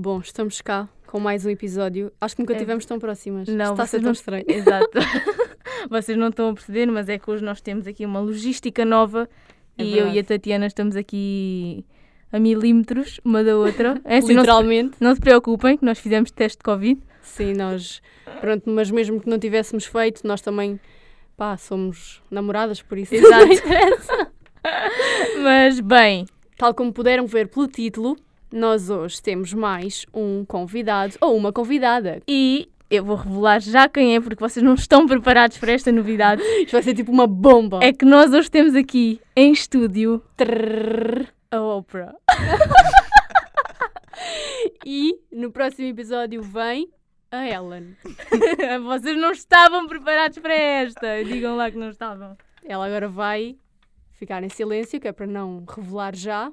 Bom, estamos cá com mais um episódio. Acho que nunca É. estivemos tão próximas. Não, Está a ser tão não- estranho. Exato. Vocês não estão a perceber, mas é que hoje nós temos aqui uma logística nova É e eu verdade. e a Tatiana estamos aqui a milímetros uma da outra. É assim, não, se, Literalmente. não se preocupem, que nós fizemos teste de Covid. Sim, nós. Pronto, mas mesmo que não tivéssemos feito, nós também. Pá, somos namoradas, por isso. Exato. não interessa. Mas bem, Tal como puderam ver pelo título, nós hoje temos mais um convidado ou uma convidada. e eu vou revelar já quem é, porque vocês não estão preparados para esta novidade. Isto vai ser tipo uma bomba. É que nós hoje temos aqui em estúdio Trrr. a Oprah. E no próximo episódio vem a Ellen. Vocês não estavam preparados para esta. Digam lá que não estavam. Ela agora vai ficar em silêncio, que é para não revelar já.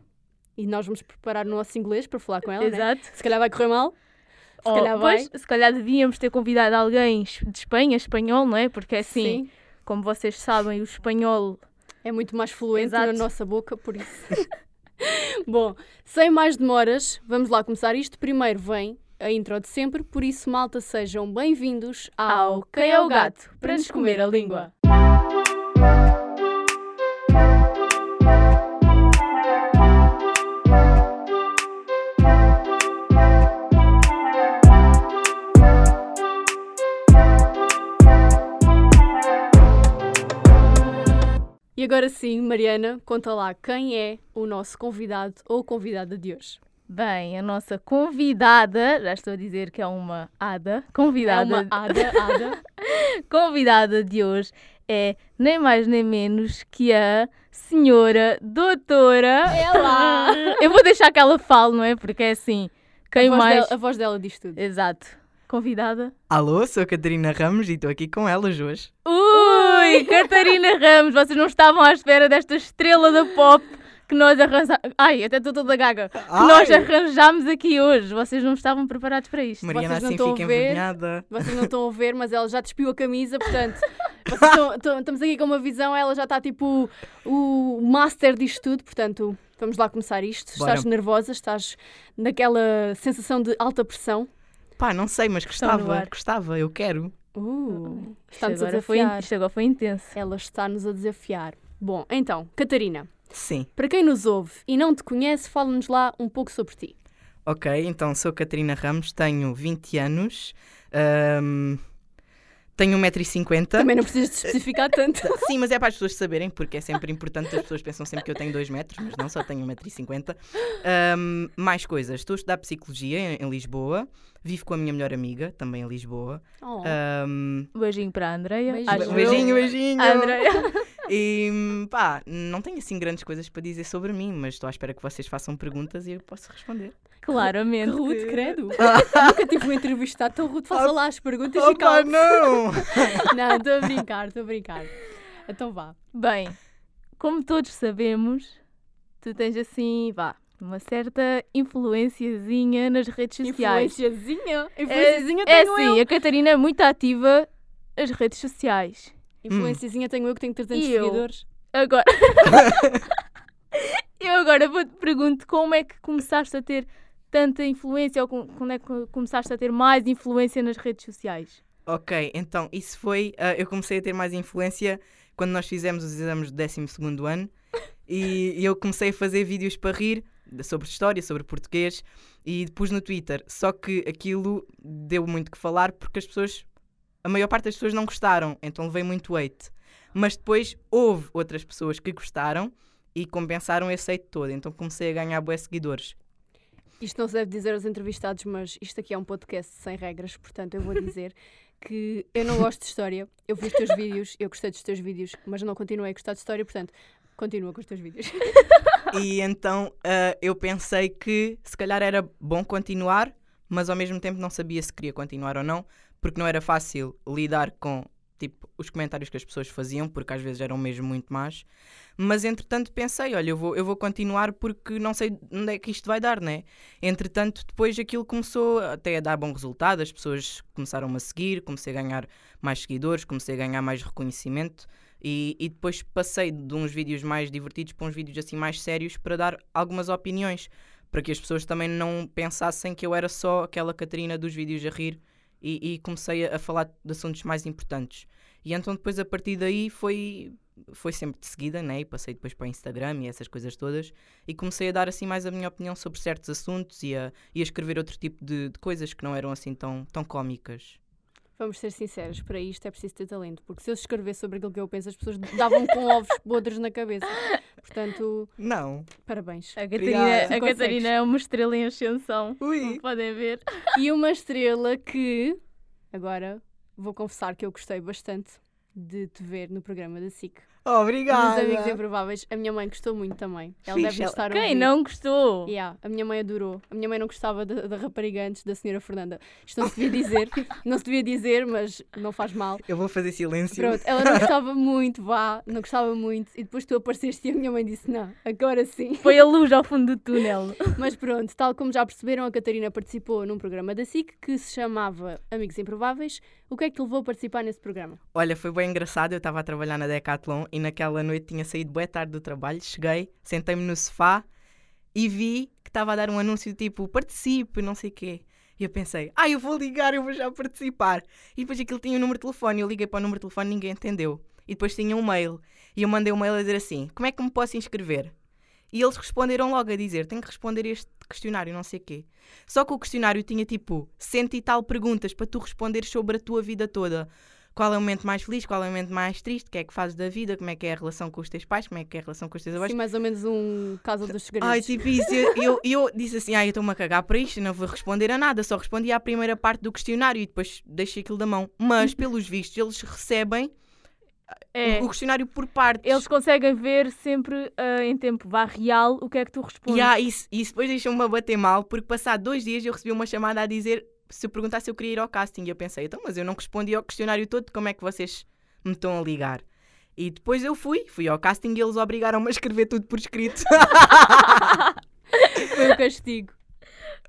E nós vamos preparar o nosso inglês para falar com ela. né? Exato. Se calhar vai correr mal. Se Oh, calhar vai. pois, se calhar devíamos ter convidado alguém de Espanha, espanhol, não é? Porque assim, Sim. como vocês sabem, o espanhol. É muito mais fluente Exato. na nossa boca, por isso. Bom, sem mais demoras, vamos lá começar isto. Primeiro vem a intro de sempre, por isso, malta, sejam bem-vindos ao Quem é o Gato para nos comer a língua. Agora sim, Mariana, conta lá quem é o nosso convidado ou convidada de hoje. Bem, a nossa convidada, já estou a dizer que é uma ada, É convidada, uma ada, ada. convidada de hoje é nem mais nem menos que a senhora doutora. Ela! Eu vou deixar que ela fale, não é? Porque é assim, quem a, mais. dela, a voz dela diz tudo. Exato. Convidada. Alô, sou a Catarina Ramos e estou aqui com elas hoje. Ui, Catarina Ramos, vocês não estavam à espera desta estrela da pop que nós arranjámos. Ai, até estou toda gaga. Que nós Ai! arranjámos aqui hoje. Vocês não estavam preparados para isto. Mariana Vocês não assim fica ver? envergonhada. Vocês não estão a ver, mas ela já despiu a camisa, portanto, vocês estão- estão- estamos aqui com uma visão, ela já está tipo o master disto tudo, portanto, vamos lá começar isto. Bora. Estás nervosa, estás naquela sensação de alta pressão. Pá, não sei, mas gostava, gostava, eu quero. Uh, Isto está-nos a agora, foi, desafiar. isto agora foi intenso. Ela está-nos a desafiar. Bom, então, Catarina, Sim. para quem nos ouve e não te conhece, fala-nos lá um pouco sobre ti. Ok, então sou Catarina Ramos, tenho 20 anos, ahm, tenho 1,50m. Também não precisas de especificar tanto. Sim, mas é para as pessoas saberem, porque é sempre importante, as pessoas pensam sempre que eu tenho 2 metros, mas não, só tenho 1,50m. Ahm, mais coisas, estou a estudar Psicologia em, em Lisboa, vivo com a minha melhor amiga, também em Lisboa. Oh. Um beijinho para a Andreia. Beijinho. beijinho, beijinho! A Andreia. E pá, não tenho assim grandes coisas para dizer sobre mim, mas estou à espera que vocês façam perguntas e eu posso responder. Claramente. Que rude, credo. Nunca tive um entrevistado tão rude. Faça lá as perguntas e Opa, calma. não! Não, estou a brincar, estou a brincar. Então vá. Bem, como todos sabemos, tu tens assim, vá, uma certa influenciazinha nas redes sociais. Influenciazinha. É, Influenciazinha é tenho assim, eu. a Catarina é muito ativa nas redes sociais. Influenciazinha tenho eu que tenho 300 E eu? seguidores. Agora. eu agora vou-te pergunto como é que começaste a ter tanta influência ou quando é que começaste a ter mais influência nas redes sociais? ok, então isso foi. ah, eu comecei a ter mais influência quando nós fizemos os exames do 12 ano e eu comecei a fazer vídeos para rir sobre história, sobre português e pus no Twitter. Só que aquilo deu muito que falar porque as pessoas. A maior parte das pessoas não gostaram, então levei muito hate. Mas depois houve outras pessoas que gostaram e compensaram esse hate todo, então comecei a ganhar bué seguidores. Isto não se deve dizer aos entrevistados, mas isto aqui é um podcast sem regras, portanto eu vou dizer que eu não gosto de história. Eu vi os teus vídeos, eu gostei dos teus vídeos, mas não continuei a gostar de história, portanto, continua com os teus vídeos. E então ah, eu pensei que se calhar era bom continuar, mas ao mesmo tempo não sabia se queria continuar ou não, porque não era fácil lidar com tipo, os comentários que as pessoas faziam, porque às vezes eram mesmo muito más. Mas entretanto pensei, olha, eu vou, eu vou continuar porque não sei onde é que isto vai dar, né? Entretanto, depois aquilo começou até a dar bom resultado, as pessoas começaram-me a seguir, comecei a ganhar mais seguidores, comecei a ganhar mais reconhecimento. E, e depois passei de uns vídeos mais divertidos para uns vídeos assim mais sérios para dar algumas opiniões para que as pessoas também não pensassem que eu era só aquela Catarina dos vídeos a rir e, e comecei a, falar de assuntos mais importantes. E então depois a partir daí foi foi sempre de seguida, né? E passei depois para o Instagram e essas coisas todas. E comecei a dar assim mais a minha opinião sobre certos assuntos e a, e a escrever outro tipo de, de coisas que não eram assim tão, tão cómicas. Vamos ser sinceros, para isto é preciso ter talento, porque se eu escrever sobre aquilo que eu penso, as pessoas davam com ovos podres na cabeça. Portanto, Não. parabéns. A Catarina, a. Catarina é uma estrela em ascensão. Ui. Como podem ver. E uma estrela que, agora, vou confessar que eu gostei bastante de te ver no programa da SIC. Dos Obrigada. Amigos Improváveis. A minha mãe gostou muito também. Ela Fixe, deve ela- estar a Quem não gostou? Yeah, a minha mãe adorou. A minha mãe não gostava da, da rapariga antes da senhora Fernanda. Isto não se devia dizer, não se devia dizer, mas não faz mal. Eu vou fazer silêncio. Pronto, ela não gostava muito, vá, não gostava muito. E depois tu apareceste e a minha mãe disse: Não, agora sim. Foi a luz ao fundo do túnel. Mas pronto, tal como já perceberam, a Catarina participou num programa da SIC que se chamava Amigos Improváveis. O que é que te levou a participar nesse programa? Olha, foi bem engraçado. Eu estava a trabalhar na Decathlon e naquela noite tinha saído boa tarde do trabalho. Cheguei, sentei-me no sofá e vi que estava a dar um anúncio tipo participe, não sei o quê. E eu pensei, ah, eu vou ligar, eu vou já participar. E depois aquilo tinha um número de telefone. Eu liguei para o número de telefone ninguém entendeu. E depois tinha um mail. E eu mandei um mail a dizer assim: como é que me posso inscrever? E eles responderam logo a dizer: tenho que responder este questionário, não sei o quê. Só que o questionário tinha tipo cento e tal perguntas para tu responderes sobre a tua vida toda. Qual é o momento mais feliz? Qual é o momento mais triste? O que é que fazes da vida? Como é que é a relação com os teus pais? Como é que é a relação com os teus avós? Assim, mais ou menos um Casa dos Segredos. Ai, tipo isso. Eu, eu, eu disse assim: ai, eu estou-me a cagar para isto, não vou responder a nada. Só respondi à primeira parte do questionário e depois deixei aquilo da mão. Mas, pelos vistos, eles recebem É. o, questionário por partes. Eles conseguem ver sempre ah, em tempo vá real o que é que tu respondes. E há isso, isso depois deixou-me a bater mal, porque passado dois dias eu recebi uma chamada a dizer se eu perguntasse se eu queria ir ao casting. E eu pensei, então, mas eu não respondi ao questionário todo, como é que vocês me estão a ligar? E depois eu fui, fui ao casting e eles obrigaram-me a escrever tudo por escrito. Foi o castigo.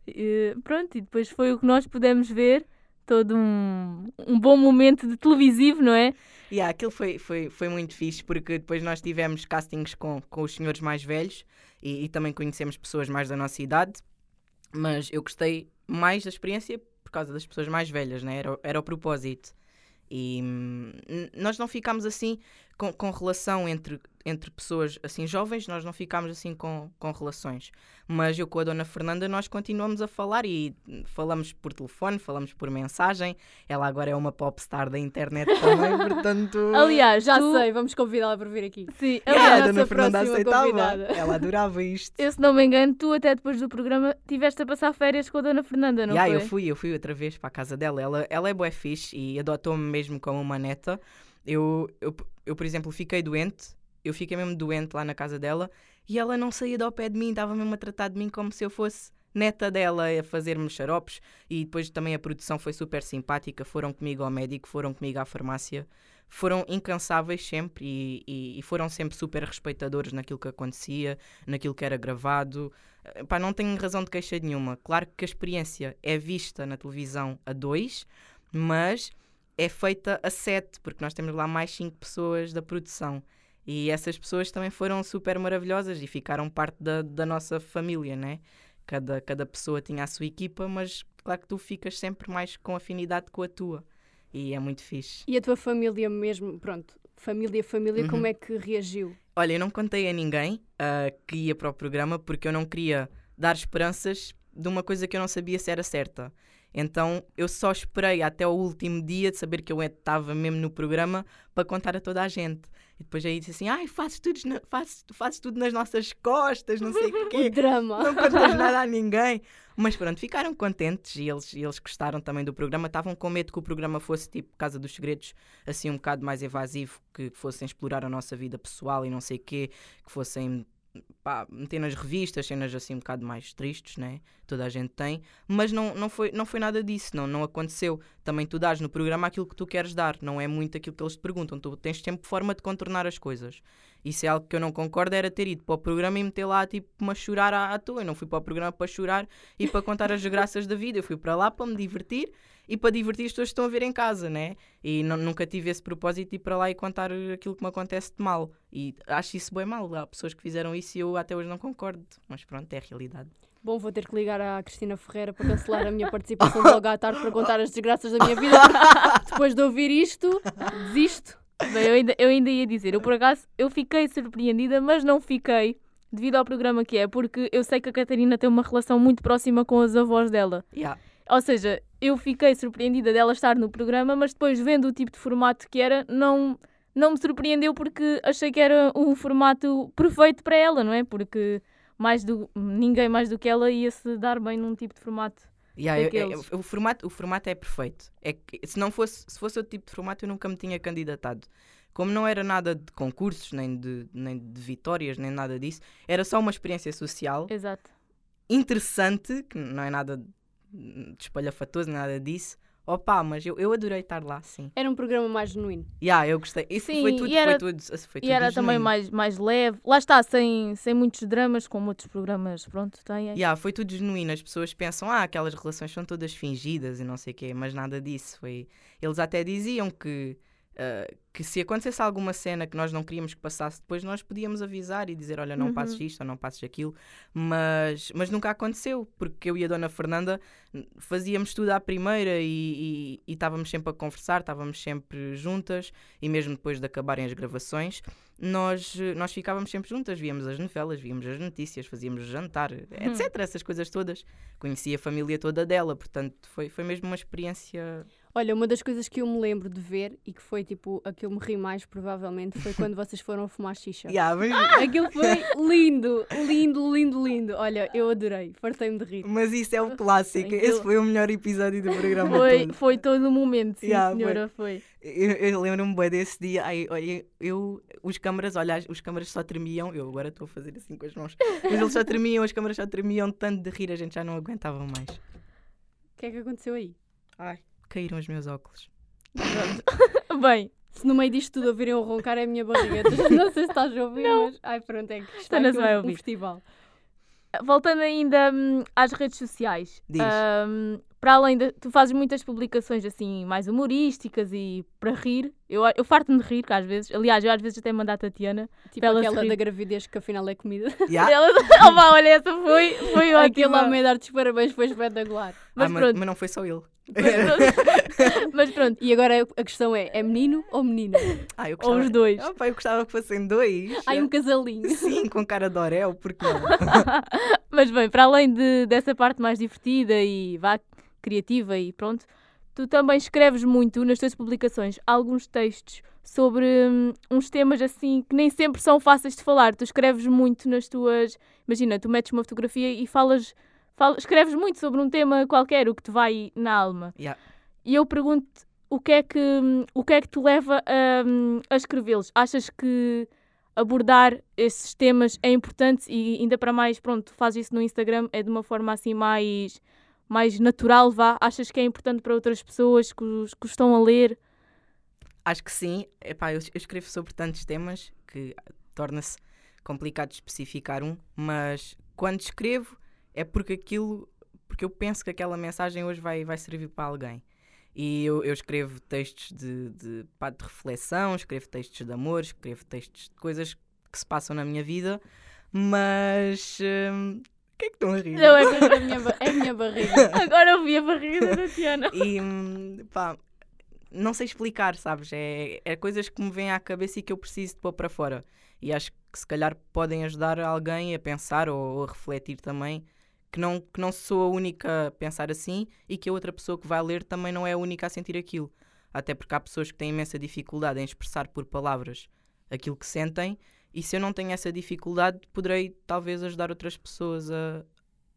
E, pronto, e depois foi o que nós pudemos ver. Todo um, um bom momento de televisivo, não é? E yeah, aquilo foi, foi, foi muito fixe, porque depois nós tivemos castings com, com os senhores mais velhos e, e também conhecemos pessoas mais da nossa idade, mas eu gostei mais da experiência por causa das pessoas mais velhas, né? era, era o propósito. E hum, nós não ficámos assim com, com relação entre, entre pessoas assim jovens, nós não ficámos assim com, com relações. Mas eu com a Dona Fernanda nós continuamos a falar e falamos por telefone, falamos por mensagem. Ela agora é uma popstar da internet também, portanto. Aliás, Já tu, sei, vamos convidá-la para vir aqui. Sim, Ela é Yeah, a a Dona Fernanda aceitava. convidada. Ela adorava isto. eu, se não me engano, tu até depois do programa tiveste a passar férias com a Dona Fernanda, não Yeah, foi? eu fui, eu fui outra vez para a casa dela. Ela, ela é bué fixe e adotou-me mesmo como uma neta. Eu, eu, eu, por exemplo, fiquei doente. Eu fiquei mesmo doente lá na casa dela e ela não saía do pé de mim, estava mesmo a tratar de mim como se eu fosse neta dela, a fazer-me xaropes. E depois também a produção foi super simpática. Foram comigo ao médico, foram comigo à farmácia. Foram incansáveis sempre e, e- e foram sempre super respeitadores naquilo que acontecia, naquilo que era gravado. Eh, Pá, não tenho razão de queixa nenhuma. Claro que a experiência é vista na televisão a dois, mas é feita a sete, porque nós temos lá mais cinco pessoas da produção. E essas pessoas também foram super maravilhosas e ficaram parte da, da nossa família, né? Cada, cada pessoa tinha a sua equipa, mas claro que tu ficas sempre mais com afinidade com a tua. E é muito fixe. E a tua família mesmo, pronto, família, família, Uhum. como é que reagiu? Olha, eu não contei a ninguém ah, que ia para o programa porque eu não queria dar esperanças de uma coisa que eu não sabia se era certa. Então eu só esperei até o último dia de saber que eu estava mesmo no programa para contar a toda a gente. E depois aí disse assim: ai, fazes tudo, na- fazes, fazes tudo nas nossas costas, não sei o quê. drama. Não contas nada a ninguém. Mas pronto, ficaram contentes e eles, eles gostaram também do programa. Estavam com medo que o programa fosse tipo Casa dos Segredos, assim um bocado mais evasivo, que fossem explorar a nossa vida pessoal e não sei o quê, que fossem pá, meter nas revistas, cenas assim um bocado mais tristes, né? Toda a gente tem. Mas não, não, foi, não foi nada disso, não, não aconteceu. Também tu dás no programa aquilo que tu queres dar, não é muito aquilo que eles te perguntam. Tu tens sempre forma de contornar as coisas. Isso é algo que eu não concordo, era ter ido para o programa e meter lá tipo uma chorar à, à toa. Eu não fui para o programa para chorar e para contar as graças da vida. Eu fui para lá para me divertir e para divertir as pessoas que estão a ver em casa, né? E nu- nunca tive esse propósito de ir para lá e contar aquilo que me acontece de mal. E acho isso bem mal. Há pessoas que fizeram isso e eu até hoje não concordo. Mas pronto, é a realidade. Bom, vou ter que ligar à Cristina Ferreira para cancelar a minha participação logo à tarde para contar as desgraças da minha vida. Depois de ouvir isto, desisto. Bem, eu ainda, eu ainda ia dizer, eu por acaso eu fiquei surpreendida, mas não fiquei devido ao programa que é, porque eu sei que a Catarina tem uma relação muito próxima com as avós dela. Yeah. Ou seja, eu fiquei surpreendida dela estar no programa, mas depois vendo o tipo de formato que era, não, não me surpreendeu porque achei que era um formato perfeito para ela, não é? Porque mais do, ninguém mais do que ela ia se dar bem num tipo de formato. Yeah, eu- eu- o, formato, o formato é perfeito. É que, se não fosse, se fosse outro tipo de formato, eu nunca me tinha candidatado. Como não era nada de concursos, nem de, nem de vitórias, nem nada disso, era só uma experiência social Exato. interessante, que não é nada espalhafatoso, nada disso. Opa, mas eu, eu adorei estar lá, sim. Era um programa mais genuíno. Yeah, eu gostei. Isso Sim, foi tudo, e era- foi tudo, foi E tudo era também mais, mais leve. Lá está, sem, sem muitos dramas, como outros programas, pronto, têm. Yeah, foi tudo genuíno. As pessoas pensam, ah, aquelas relações são todas fingidas e não sei o quê, mas nada disso. Foi... Eles até diziam que, ah, que se acontecesse alguma cena que nós não queríamos que passasse depois, nós podíamos avisar e dizer, olha, não Uhum. passes isto ou não passes aquilo. Mas, mas nunca aconteceu, porque eu e a Dona Fernanda n- fazíamos tudo à primeira e, e, e estávamos sempre a conversar, estávamos sempre juntas e mesmo depois de acabarem as gravações, nós, nós ficávamos sempre juntas, víamos as novelas, víamos as notícias, fazíamos jantar, etc. Essas coisas todas. Conheci a família toda dela, portanto foi, foi mesmo uma experiência. Olha, uma das coisas que eu me lembro de ver e que foi tipo a que eu me ri mais provavelmente foi quando vocês foram fumar xixa. Yeah, mas, Aquilo foi lindo, lindo, lindo, lindo. Olha, eu adorei, fartei-me de rir. mas isso é o clássico. Aquilo- Esse foi o melhor episódio do programa Foi, todo. foi todo o momento, sim, Yeah, foi. senhora, foi. Eu, eu lembro-me bem desse dia. Ai, olha, eu, os câmaras, olha, os câmaras só tremiam. Eu agora estou a fazer assim com as mãos. Mas eles só tremiam, as câmaras só tremiam tanto de rir, a gente já não aguentava mais. O que é que aconteceu aí? Ai, caíram os meus óculos. Bem, Se no meio disto tudo ouvirem o roncar é a minha barriga. Não sei se estás a ouvir, mas. Ai, pronto, é que está não aqui vai um, um ouvir. festival. voltando ainda hum, às redes sociais. Diz. hum, para além de. Tu fazes muitas publicações assim, mais humorísticas e para rir. Eu, eu farto-me de rir, que às vezes. Aliás, eu às vezes até mando à Tatiana. Tipo Para aquela da gravidez que afinal é comida. Yeah? Ela, oh, olha, essa foi, foi Aquele ótima. homem a dar-te os parabéns foi espetacular. Mas Ah, mas, pronto. mas não foi só ele. Mas pronto, E agora a questão é: é menino ou menina? Ah, eu ou gostava, os dois. Opa, eu gostava que fossem dois. Ai, um casalinho. Sim, com cara de Orel, porque não? Mas bem, para além de, dessa parte mais divertida e vá criativa e pronto, tu também escreves muito nas tuas publicações alguns textos sobre hum, uns temas assim que nem sempre são fáceis de falar. Tu escreves muito nas tuas. Imagina, tu metes uma fotografia e falas, fala- escreves muito sobre um tema qualquer, o que te vai na alma. Yeah. E eu pergunto o que é que hum, o que é que te leva a, hum, a escrevê-los? Achas que abordar esses temas é importante e ainda para mais, pronto, fazes isso no Instagram, é de uma forma assim mais, mais natural, vá? Achas que é importante para outras pessoas que os, que estão a ler? Acho que sim. Epá, eu, eu escrevo sobre tantos temas que torna-se complicado especificar um, mas quando escrevo é porque aquilo, porque eu penso que aquela mensagem hoje vai, vai servir para alguém. E eu, eu escrevo textos de, de, de reflexão, escrevo textos de amor, escrevo textos de coisas que se passam na minha vida, mas. hum, que é que estão a rir? Não, é a minha, é a minha barriga. Agora eu vi a barriga da Tatiana. E hum, pá, não sei explicar, sabes? É, é coisas que me vêm à cabeça e que eu preciso de pôr para fora. E acho que se calhar podem ajudar alguém a pensar ou, ou a refletir também que não, que não sou a única a pensar assim e que a outra pessoa que vai ler também não é a única a sentir aquilo. Até porque há pessoas que têm imensa dificuldade em expressar por palavras aquilo que sentem, e se eu não tenho essa dificuldade, poderei talvez ajudar outras pessoas a,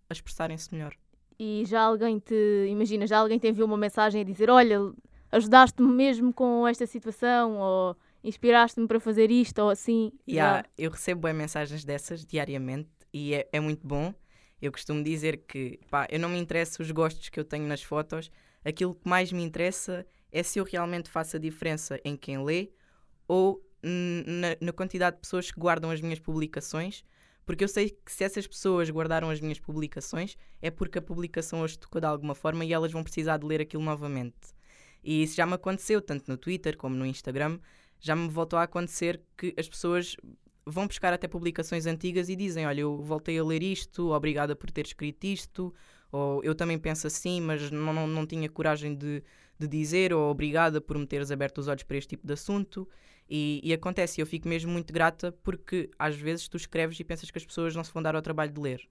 a expressarem-se melhor. E já alguém te, imagina, já alguém te enviou uma mensagem a dizer: Olha, ajudaste-me mesmo com esta situação, ou inspiraste-me para fazer isto, ou assim. Yeah, Já. eu recebo bem mensagens dessas diariamente e é, é muito bom. Eu costumo dizer que pá, eu não me interessa os gostos que eu tenho nas fotos, aquilo que mais me interessa é se eu realmente faço a diferença em quem lê ou na, na quantidade de pessoas que guardam as minhas publicações, porque eu sei que se essas pessoas guardaram as minhas publicações é porque a publicação as tocou de alguma forma e elas vão precisar de ler aquilo novamente. E isso já me aconteceu, tanto no Twitter como no Instagram, já me voltou a acontecer que as pessoas vão buscar até publicações antigas e dizem: Olha, eu voltei a ler isto, obrigada por ter escrito isto, ou eu também penso assim, mas não, não, não tinha coragem de, de dizer, ou obrigada por me teres aberto os olhos para este tipo de assunto. E, e acontece, eu fico mesmo muito grata porque às vezes tu escreves e pensas que as pessoas não se vão dar ao trabalho de ler.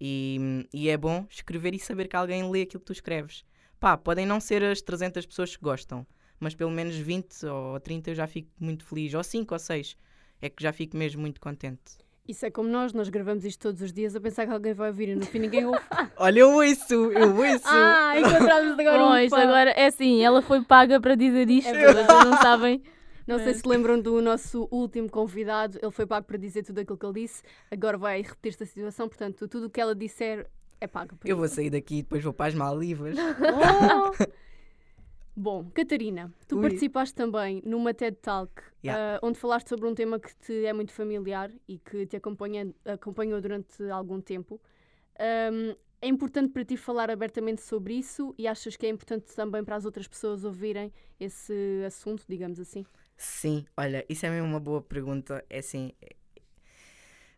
E, e é bom escrever e saber que alguém lê aquilo que tu escreves. Pá, podem não ser as 300 pessoas que gostam, mas pelo menos 20 ou 30 eu já fico muito feliz, ou 5 ou 6, é que já fico mesmo muito contente. Isso é como nós, nós gravamos isto todos os dias a pensar que alguém vai ouvir e no fim ninguém ouve. Olha, eu ouço, eu ouço. ah, encontramos agora Pois, um fã. agora é assim, ela foi paga para dizer isto, É vocês não sabem. Não sei se lembram do nosso último convidado, ele foi pago para dizer tudo aquilo que ele disse, agora vai repetir-se a situação, portanto, tudo o que ela disser é pago. Eu vou sair daqui e depois vou para as Maldivas. Oh! Bom, Catarina, tu Ui. participaste também numa TED Talk Yeah. ah, onde falaste sobre um tema que te é muito familiar e que te acompanha, acompanhou durante algum tempo. Ahm, é importante para ti falar abertamente sobre isso e achas que é importante também para as outras pessoas ouvirem esse assunto, digamos assim? Sim, olha, isso é mesmo uma boa pergunta. É assim,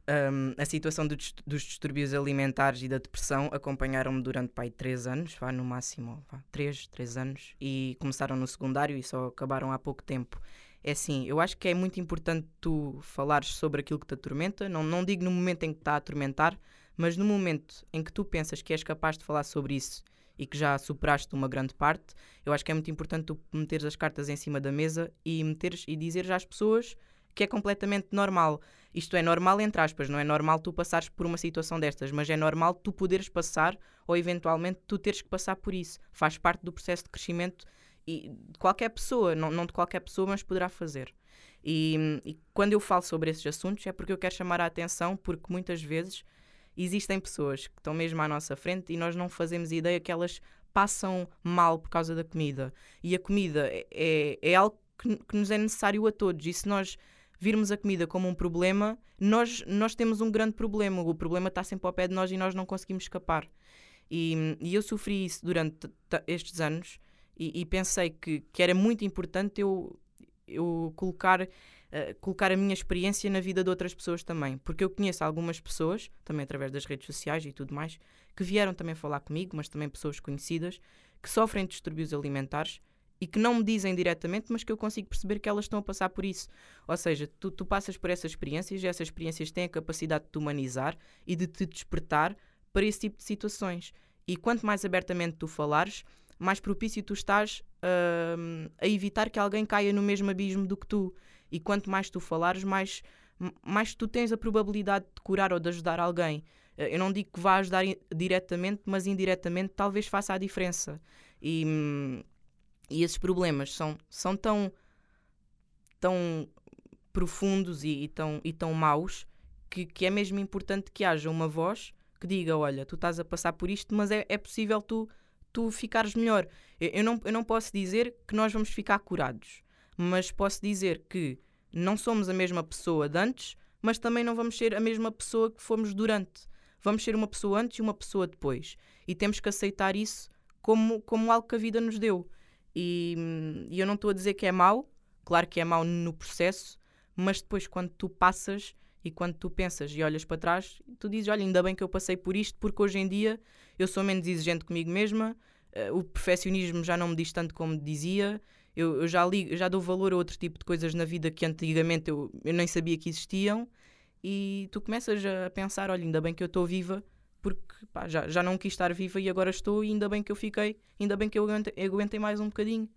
hum, a situação do dos distúrbios alimentares e da depressão acompanharam-me durante pai três anos, vá no máximo, vá, três, três anos, e começaram no secundário e só acabaram há pouco tempo. É assim, eu acho que é muito importante tu falares sobre aquilo que te atormenta. Não, não digo no momento em que está a atormentar, mas no momento em que tu pensas que és capaz de falar sobre isso e que já superaste uma grande parte, eu acho que é muito importante tu meteres as cartas em cima da mesa e meteres e dizeres às pessoas que é completamente normal. Isto é normal entre aspas, não é normal tu passares por uma situação destas, mas é normal tu poderes passar ou eventualmente tu teres que passar por isso. Faz parte do processo de crescimento e de qualquer pessoa, não, não de qualquer pessoa, mas poderá fazer. E, e quando eu falo sobre esses assuntos é porque eu quero chamar a atenção, porque muitas vezes existem pessoas que estão mesmo à nossa frente e nós não fazemos ideia que elas passam mal por causa da comida. E a comida é, é, é algo que, que nos é necessário a todos. E se nós virmos a comida como um problema, nós, nós temos um grande problema. O problema está sempre ao pé de nós e nós não conseguimos escapar. E, e eu sofri isso durante estes anos e, e pensei que, que era muito importante eu, eu colocar, eh, colocar a minha experiência na vida de outras pessoas também. Porque eu conheço algumas pessoas, também através das redes sociais e tudo mais, que vieram também falar comigo, mas também pessoas conhecidas, que sofrem de distúrbios alimentares e que não me dizem diretamente, mas que eu consigo perceber que elas estão a passar por isso. Ou seja, tu, tu passas por essas experiências e essas experiências têm a capacidade de te humanizar e de te despertar para esse tipo de situações. E quanto mais abertamente tu falares, mais propício tu estás hum, a evitar que alguém caia no mesmo abismo do que tu. E quanto mais tu falares, mais, mais tu tens a probabilidade de curar ou de ajudar alguém. Eh, Eu não digo que vá ajudar diretamente, mas indiretamente talvez faça a diferença. E, hum, e esses problemas são, são tão, tão profundos e, e tão, e tão maus que, que é mesmo importante que haja uma voz que diga: Olha, tu estás a passar por isto, mas é, é possível tu, tu ficares melhor. Eu, eu não, eu não posso dizer que nós vamos ficar curados, mas posso dizer que não somos a mesma pessoa de antes, mas também não vamos ser a mesma pessoa que fomos durante. Vamos ser uma pessoa antes e uma pessoa depois. E temos que aceitar isso como, como algo que a vida nos deu. E, hum, e eu não estou a dizer que é mau, claro que é mau no processo, mas depois quando tu passas e quando tu pensas e olhas para trás, tu dizes: Olha, ainda bem que eu passei por isto, porque hoje em dia eu sou menos exigente comigo mesma, eh, o perfeccionismo já não me diz tanto como dizia, eu, eu já, ligo, já dou valor a outro tipo de coisas na vida que antigamente eu, eu nem sabia que existiam, e tu começas a pensar: Olha, ainda bem que eu estou viva, porque pá, já, já não quis estar viva e agora estou, e ainda bem que eu fiquei, ainda bem que eu aguentei, aguentei mais um bocadinho.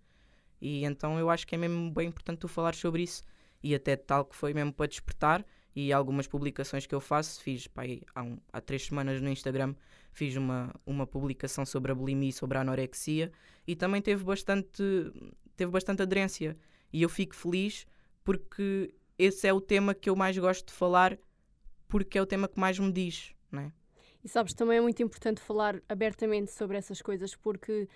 E então eu acho que é mesmo bem importante tu falar sobre isso. E até tal que foi mesmo para despertar. E algumas publicações que eu faço, fiz pá, há, um- há três semanas no Instagram, fiz uma, uma publicação sobre a bulimia e sobre a anorexia. E também teve bastante, teve bastante aderência. E eu fico feliz porque esse é o tema que eu mais gosto de falar, porque é o tema que mais me diz. Não é? E sabes, também é muito importante falar abertamente sobre essas coisas porque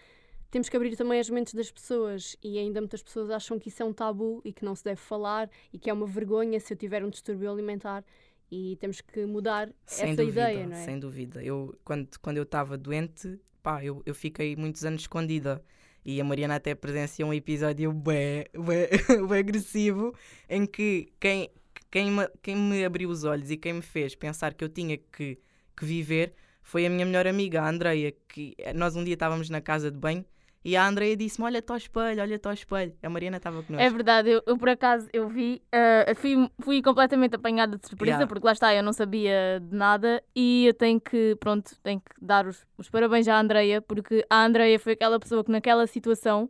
temos que abrir também as mentes das pessoas e ainda muitas pessoas acham que isso é um tabu e que não se deve falar e que é uma vergonha se eu tiver um distúrbio alimentar e temos que mudar Sem essa dúvida, ideia, não é? sem dúvida. Eu, quando, quando eu estava doente, pá, eu, eu fiquei muitos anos escondida. E a Mariana até presenciou um episódio bem, bem, bem agressivo em que quem, quem me, quem me abriu os olhos e quem me fez pensar que eu tinha que, que viver foi a minha melhor amiga, a Andreia, que nós um dia estávamos na casa de banho e a Andreia disse-me: Olha-te ao espelho, olha-te ao espelho. A Mariana estava connosco. É verdade, eu, eu por acaso eu vi, uh, fui, fui completamente apanhada de surpresa, Yeah. porque lá está, eu não sabia de nada e eu tenho que, pronto, tenho que dar os, os parabéns à Andreia, porque a Andreia foi aquela pessoa que naquela situação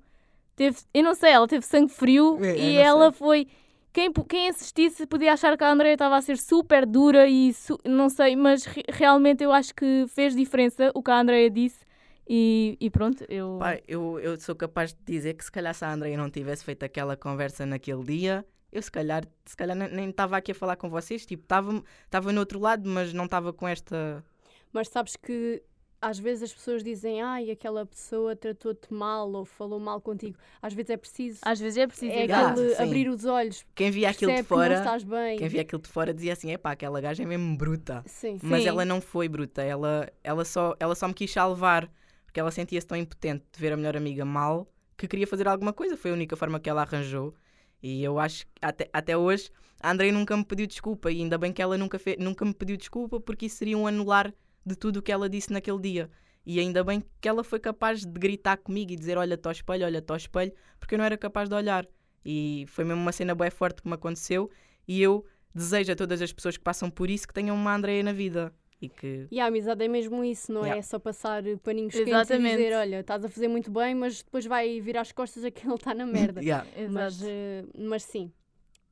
teve, eu não sei, ela teve sangue frio É, eu e ela sei. foi. Quem, quem assistisse podia achar que a Andreia estava a ser super dura e su- não sei, mas re- realmente eu acho que fez diferença o que a Andreia disse e, e pronto, eu. Pá, eu, eu sou capaz de dizer que se calhar se a Andreia não tivesse feito aquela conversa naquele dia, eu se calhar, se calhar nem- estava aqui a falar com vocês. Tipo, estava estava no outro lado, mas não estava com esta. Mas sabes que às vezes as pessoas dizem ai, aquela pessoa tratou-te mal ou falou mal contigo. Às vezes é preciso. Às vezes é preciso. é exato. aquele sim. abrir os olhos. Quem via aquilo de percebe que não fora. estás bem. Quem via aquilo de fora dizia assim: epá, aquela gaja é mesmo bruta. Sim. Mas Sim. ela não foi bruta, ela, ela, só, ela só me quis salvar, porque ela sentia-se tão impotente de ver a melhor amiga mal que queria fazer alguma coisa. Foi a única forma que ela arranjou. E eu acho que até, até hoje a Andrei nunca me pediu desculpa. E ainda bem que ela nunca, fe, nunca me pediu desculpa, porque isso seria um anular de tudo o que ela disse naquele dia. E ainda bem que ela foi capaz de gritar comigo e dizer: Olha-te ao espelho, olha-te ao espelho, porque eu não era capaz de olhar. E foi mesmo uma cena bem forte que me aconteceu. E eu desejo a todas as pessoas que passam por isso que tenham uma Andreia na vida. E que E a amizade é mesmo isso, não Yeah. é só passar paninhos quentes e Exatamente. dizer, olha, estás a fazer muito bem, mas depois vai virar as costas a que ele está na merda. Yeah. mas, eh, mas sim.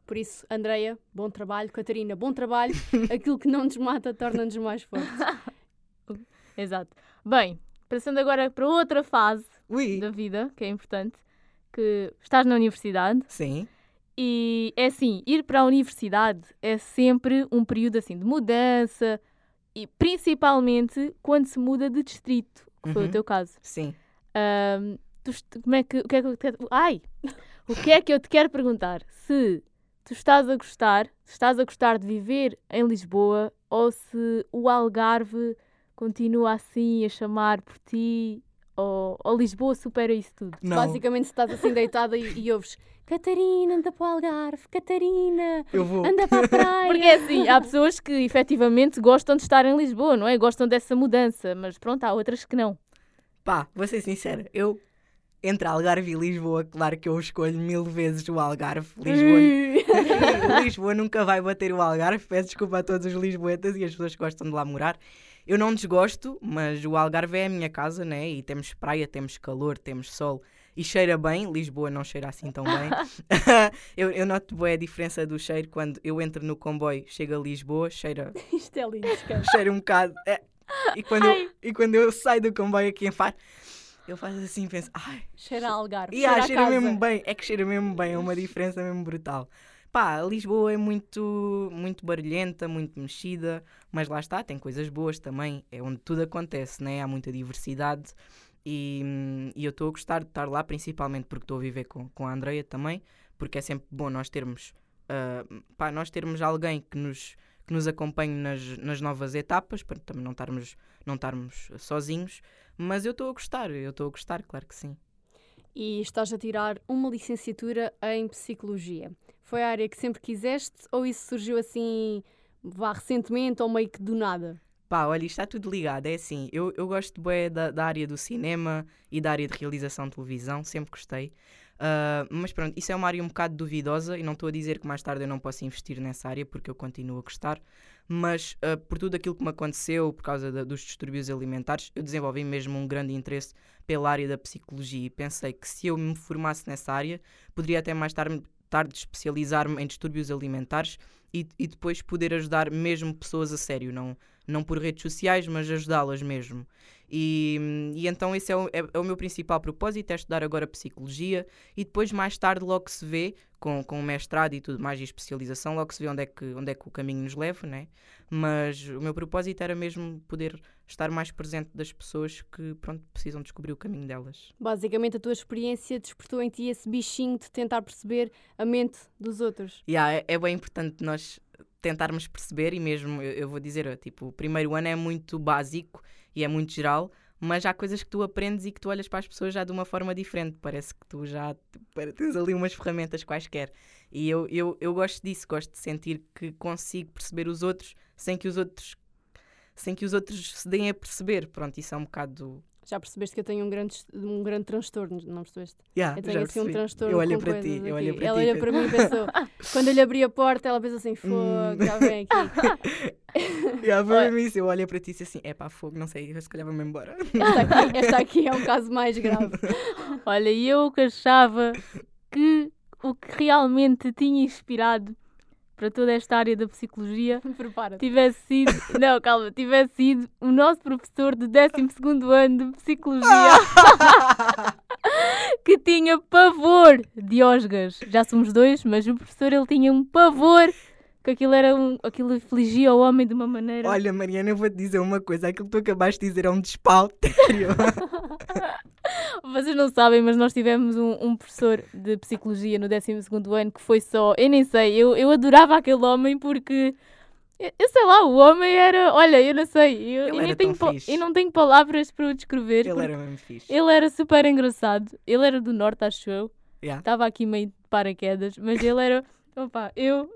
Por isso, Andreia, bom trabalho. Catarina, bom trabalho. Aquilo que não nos mata torna-nos mais fortes. Exato. Bem, passando agora para outra fase Ui. da vida, que é importante, que estás na universidade Sim. e é assim, ir para a universidade é sempre um período assim de mudança e principalmente quando se muda de distrito, que foi o Uhum. teu caso. Sim. Ahm, tu como é que, o que é que eu te, ai, o que é que eu te quero perguntar? Se tu estás a gostar, se estás a gostar de viver em Lisboa ou se o Algarve continua assim a chamar por ti ou, ou Lisboa supera isso tudo? Não. Basicamente, se estás assim deitada e, e ouves Catarina, anda para o Algarve, Catarina, Eu vou. anda para a praia. Porque é assim, há pessoas que efetivamente gostam de estar em Lisboa, não é? Gostam dessa mudança, mas pronto, há outras que não. Pá, vou ser sincera. Eu, entre Algarve e Lisboa, claro que eu escolho mil vezes o Algarve. Lisboa, Lisboa nunca vai bater o Algarve. Peço desculpa a todos os lisboetas e as pessoas que gostam de lá morar. Eu não desgosto, mas o Algarve é a minha casa, né? E temos praia, temos calor, temos sol e cheira bem. Lisboa não cheira assim tão bem. eu, eu noto bem a diferença do cheiro quando eu entro no comboio, chego a Lisboa, cheira Isto é lindo, cheira um bocado. é. E, quando eu, e quando eu saio do comboio aqui em Faro, eu faço assim e penso, ai, Cheira a Algarve. e ah, cheira cheira mesmo bem, é que cheira mesmo bem, é uma diferença mesmo brutal. Pá, Lisboa é muito, muito barulhenta, muito mexida, mas lá está, tem coisas boas também, é onde tudo acontece, né? há muita diversidade e, hum, e eu estou a gostar de estar lá, principalmente porque estou a viver com, com a Andreia também, porque é sempre bom nós termos, ah, pá, nós termos alguém que nos, que nos acompanhe nas, nas novas etapas, para também não estarmos, não estarmos sozinhos, mas eu estou a gostar, eu estou a gostar, claro que sim. E estás a tirar uma licenciatura em Psicologia. Foi a área que sempre quiseste ou isso surgiu assim, vá recentemente ou meio que do nada? Pá, olha, está tudo ligado. É assim, eu, eu gosto bué da, da área do cinema e da área de realização de televisão, sempre gostei. Ah, mas pronto, isso é uma área um bocado duvidosa e não estou a dizer que mais tarde eu não possa investir nessa área porque eu continuo a gostar. Mas ah, por tudo aquilo que me aconteceu, por causa dos distúrbios alimentares, eu desenvolvi mesmo um grande interesse pela área da psicologia e pensei que se eu me formasse nessa área, poderia até mais tarde, tarde especializar-me em distúrbios alimentares e, e depois poder ajudar mesmo pessoas a sério, não, não por redes sociais, mas ajudá-las mesmo. E, e então esse é o, é, é o meu principal propósito, é estudar agora psicologia e depois mais tarde logo se vê, com, com o mestrado e tudo mais e especialização, logo se vê onde é que, onde é que o caminho nos leva, né? Mas o meu propósito era mesmo poder estar mais presente das pessoas que, pronto, precisam descobrir o caminho delas. Basicamente, a tua experiência despertou em ti esse bichinho de tentar perceber a mente dos outros. Yeah, é, é bem importante nós tentarmos perceber e mesmo, eu, vou dizer, tipo, o primeiro ano é muito básico e é muito geral, mas há coisas que tu aprendes e que tu olhas para as pessoas já de uma forma diferente. Parece que tu já tipo, tens ali umas ferramentas quaisquer. E eu, eu, eu gosto disso, gosto de sentir que consigo perceber os outros sem que os outros sem que os outros se deem a perceber. Pronto, isso é um bocado. Já percebeste que eu tenho um grande, um grande transtorno, não percebeste? Yeah, Eu tenho já assim um transtorno. Eu olhei com para ti, coisas eu olhei para ela ti. olha para mim e pensou. quando eu lhe abri a porta, ela pensa assim: fogo, Hum. já vem aqui. Yeah, foi mesmo isso. Eu olhei para ti e disse assim: é pá, fogo, não sei, eu se calhar vou-me embora. Esta aqui, esta aqui é um caso mais grave. Olha, e eu que achava que o que realmente tinha inspirado para toda esta área da psicologia tivesse sido, não, calma, tivesse sido o nosso professor de 12 ano de psicologia que tinha pavor de osgas. Já somos dois, mas o professor ele tinha um pavor que aquilo era um, aquilo afligia o homem de uma maneira. Olha, Mariana, eu vou-te dizer uma coisa: aquilo que tu acabaste de dizer é um despautério. Vocês não sabem, mas nós tivemos um, um professor de psicologia no 12 ano que foi só. Eu nem sei, eu, eu adorava aquele homem porque. Eu, eu sei lá, o homem era. Olha, eu não sei, eu, eu nem tenho, eu não tenho palavras para o descrever. Ele era mesmo fixe. ele era super engraçado. Ele era do norte, acho eu. Yeah. Estava aqui meio de paraquedas, mas ele era. Opa, eu.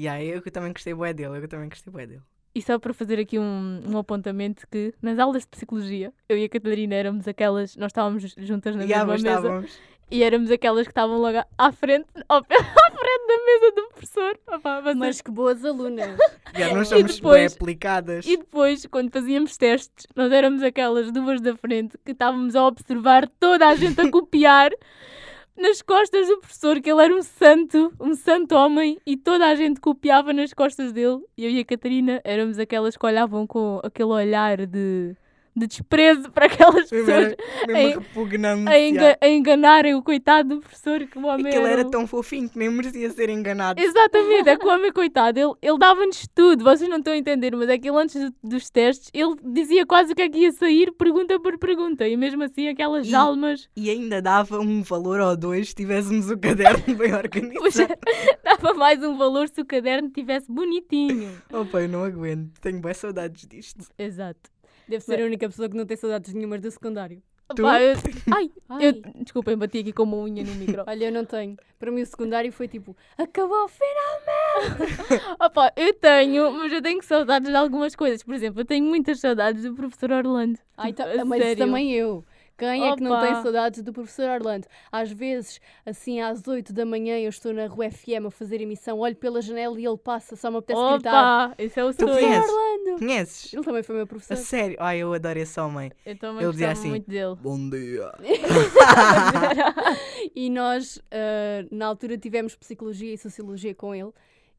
Yeah, eu que também gostei bué dele, eu que também gostei bué dele. E só para fazer aqui um, um apontamento que nas aulas de psicologia, eu e a Catarina éramos aquelas, nós estávamos juntas na Yeah, mesma mesa estávamos. e éramos aquelas que estavam logo à frente, ao pé- à frente da mesa do professor. Opa, vocês- Mas que boas alunas. Yeah, nós E somos depois- bué aplicadas. E depois, quando fazíamos testes, nós éramos aquelas duas da frente que estávamos a observar toda a gente a copiar nas costas do professor, que ele era um santo, um santo homem, e toda a gente copiava nas costas dele. E eu e a Catarina éramos aquelas que olhavam com aquele olhar de, de desprezo para aquelas pessoas mesmo repugnante. a, enga- a enganarem o coitado do professor, que o homem que ele era tão fofinho que nem merecia ser enganado. Exatamente, é que o homem, coitado, ele, ele dava-nos tudo, vocês não estão a entender, mas é que ele antes de- dos testes, ele dizia quase o que é que ia sair, pergunta por pergunta, e mesmo assim aquelas E- almas E ainda dava um valor ou dois se tivéssemos o caderno bem organizado. dava mais um valor se o caderno tivesse bonitinho. Opa, eu não aguento. Tenho bem saudades disto. Exato. Deve ser a única pessoa que não tem saudades nenhumas do secundário. Tu? Pá, eu- ai, Ai. eu, desculpem, bati aqui com uma unha no micro. Olha, eu não tenho. Para mim o secundário foi tipo, acabou, Opa, eu tenho, mas eu tenho saudades de algumas coisas. Por exemplo, eu tenho muitas saudades do professor Orlando. Ai, Tipo, tá- a mas sério. também eu. Quem é que não tem Opa. saudades do professor Orlando? Às vezes, assim às 8 da manhã, eu estou na rua FM a fazer emissão, olho pela janela e ele passa, só me apetece gritar. Opa, esse é o sonho. conheces? Orlando! Conheces? Ele também foi meu A professor. sério? Ai, eu adoro esse homem. Eu também Ele dizia gostava assim, muito dele. Bom dia. E nós, ah, na altura, tivemos psicologia e sociologia com ele.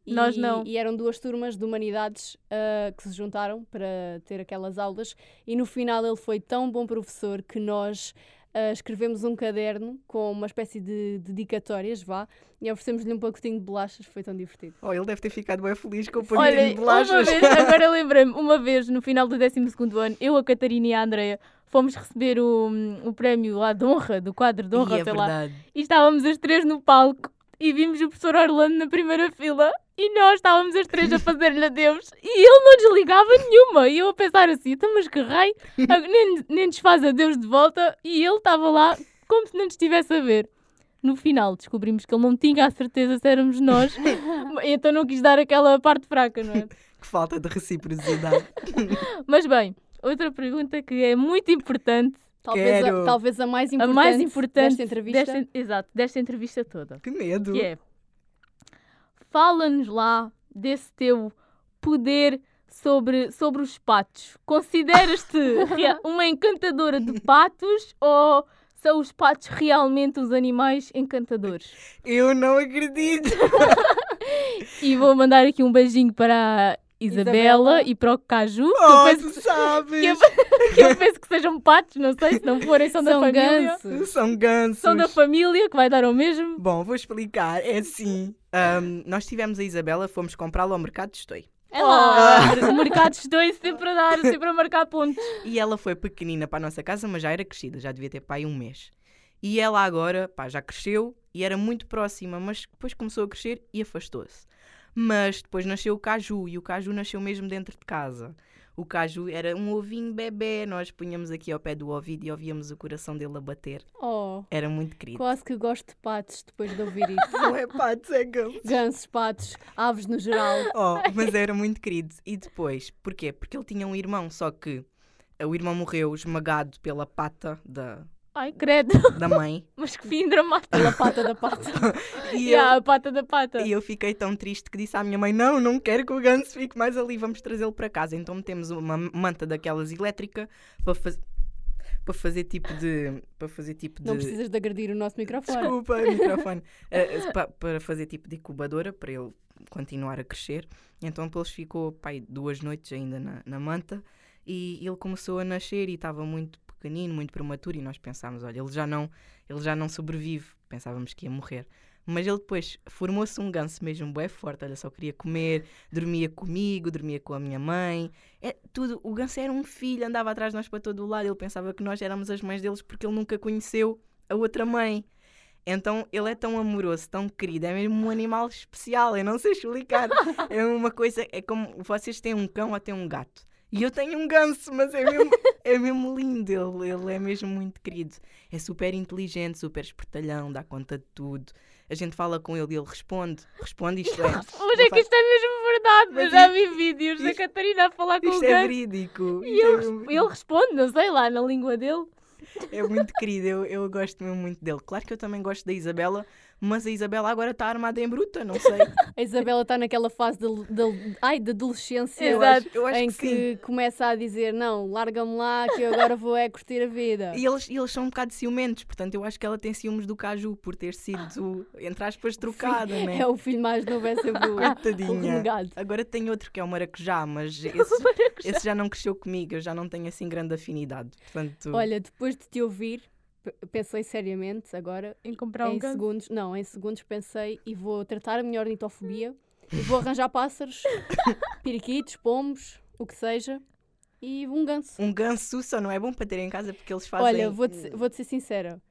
E, Nós não. E eram duas turmas de humanidades ah, que se juntaram para ter aquelas aulas. E no final ele foi tão bom professor que nós ah, escrevemos um caderno com uma espécie de dedicatórias, vá, e oferecemos-lhe um pacotinho de bolachas. Foi tão divertido. Oh, ele deve ter ficado bem feliz com o Olha, paninho de uma bolachas. vez, agora lembrei-me, uma vez no final do 12 ano, eu, a Catarina e a Andreia fomos receber o, o prémio lá de honra, do quadro de honra, E é sei lá, verdade. e estávamos as três no palco e vimos o professor Orlando na primeira fila e nós estávamos as três a fazer-lhe adeus e ele não desligava nenhuma. E eu a pensar assim, então, mas que raio, Ah, nem, nem nos faz adeus de volta e ele estava lá como se não nos estivesse a ver. No final descobrimos que ele não tinha a certeza se éramos nós, então não quis dar aquela parte fraca, não é? Que falta de reciprocidade. Mas bem, outra pergunta que é muito importante, Talvez, a, talvez a mais a importante, mais importante desta entrevista. desta- exato, desta entrevista toda. que medo. que é fala-nos lá desse teu poder sobre, sobre os patos. Consideras-te uma encantadora de patos ou são os patos realmente os animais encantadores? Eu não acredito. E vou mandar aqui um beijinho para Isabela, Isabela. e para o Caju, que, eu Oh, penso, tu que, sabes. eu, que eu penso que sejam patos, não sei, se não forem, são, da São família. gansos. São gansos. São da família, que vai dar ao mesmo. Bom, vou explicar. É assim. ahm, nós tivemos a Isabela, fomos comprá-la ao mercado de Estoi. É lá, o mercado estou sempre a dar, sempre a marcar pontos. E ela foi pequenina para a nossa casa, mas já era crescida, já devia ter pai um mês. E ela agora, pá, já cresceu e era muito próxima, mas depois começou a crescer e afastou-se. Mas depois nasceu o Caju e o Caju nasceu mesmo dentro de casa. o caju era um ovinho bebê. Nós punhamos aqui ao pé do ouvido e ouvíamos o coração dele a bater. Oh, Era muito querido. quase que gosto de patos depois de ouvir isto. Não é patos, é ganso. Gansos, patos, aves no geral. Oh, mas era muito querido. E depois, porquê? Porque ele tinha um irmão, só que o irmão morreu esmagado pela pata da, Ai, credo. da mãe. Mas que fim dramático. Pela pata da pata. E, Yeah, eu, a pata da pata. e eu fiquei tão triste que disse à minha mãe: Não, não quero que o ganso fique mais ali, vamos trazê-lo para casa. Então metemos uma manta daquelas elétrica para fazer. Para fazer tipo de. Para fazer tipo de. Não precisas de agredir o nosso microfone. Desculpa, microfone. Eh, pa- para fazer tipo de incubadora, para ele continuar a crescer. Então depois ficou pai, duas noites ainda na, na manta e ele começou a nascer e estava muito pequenino, muito prematuro e nós pensámos, olha, ele já não, ele já não sobrevive. Pensávamos que ia morrer. Mas ele depois formou-se um ganso mesmo bué forte, olha, só queria comer, dormia comigo, dormia com a minha mãe. É, tudo, o ganso era um filho, andava atrás de nós para todo o lado, ele pensava que nós éramos as mães deles porque ele nunca conheceu a outra mãe. Então ele é tão amoroso, tão querido, é mesmo um animal especial, eu não sei explicar. É uma coisa, é como vocês têm um cão ou têm um gato. E eu tenho um ganso, mas é mesmo, é mesmo lindo, ele, ele é mesmo muito querido. É super inteligente, super espertalhão, dá conta de tudo. A gente fala com ele e ele responde. Responde isto é. Mas é que isto é mesmo verdade. Eu Mas já isto- vi vídeos da isto- Catarina a falar com o Isto é ganso. verídico. E isto ele, é ele responde, não sei lá, na língua dele. É muito querido, eu, eu gosto mesmo muito dele. Claro que eu também gosto da Isabela, mas a Isabela agora está armada em bruta, não sei. A Isabela está naquela fase de, de- ai, de adolescência Eu acho, eu acho em que, que começa a dizer: Não, larga-me lá que eu agora vou é curtir a vida. E eles, eles são um bocado ciumentos, portanto eu acho que ela tem ciúmes do Caju por ter sido, entre aspas, trocada, né? É o filho mais novo, é sempre o, Coitadinha. Agora tem outro que é o maracujá, mas esse, esse já não cresceu comigo, eu já não tenho assim grande afinidade. Portanto, Olha, depois de te ouvir, pensei seriamente agora, Em comprar um em ganso. segundos, não, em segundos pensei e vou tratar a minha ornitofobia e vou arranjar pássaros, periquitos, pombos, o que seja, e um ganso. um ganso só não é bom para ter em casa porque eles fazem. Olha, vou-te vou ser sincera.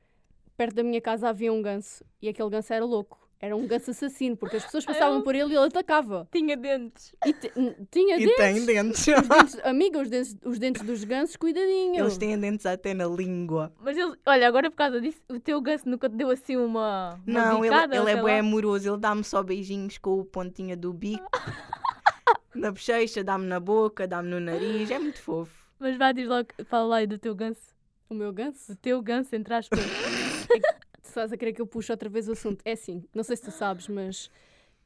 Perto da minha casa havia um ganso e aquele ganso era louco. Era um ganso assassino, porque as pessoas passavam por ele e ele atacava. Tinha dentes. E te- tinha E dentes. tem dentes. Os dentes. Amiga, os dentes, os dentes dos gansos, cuidadinho. Eles têm dentes até na língua. Mas ele, olha, agora por causa disso, o teu ganso nunca te deu assim uma. uma Não, ele, bicada, ele é sei bem amoroso, ele dá-me só beijinhos com o pontinha do bico. na bochecha, dá-me na boca, dá-me no nariz, é muito fofo. Mas vá, diz logo, fala lá aí do teu ganso. O meu ganso? O teu ganso, entre aspas. Tu estás a querer que eu puxe outra vez o assunto? É assim, não sei se tu sabes, mas